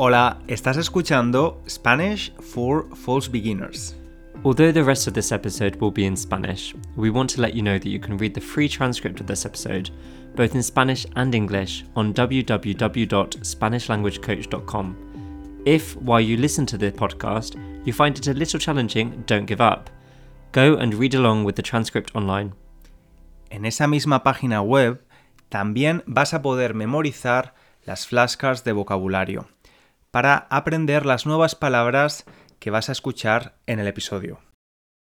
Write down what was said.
Hola, estás escuchando Spanish for False Beginners. Although the rest of this episode will be in Spanish, we want to let you know that you can read the free transcript of this episode, both in Spanish and English, on www.spanishlanguagecoach.com. If, while you listen to the podcast, you find it a little challenging, don't give up. Go and read along with the transcript online. En esa misma página web también vas a poder memorizar las flashcards de vocabulario para aprender las nuevas palabras que vas a escuchar en el episodio.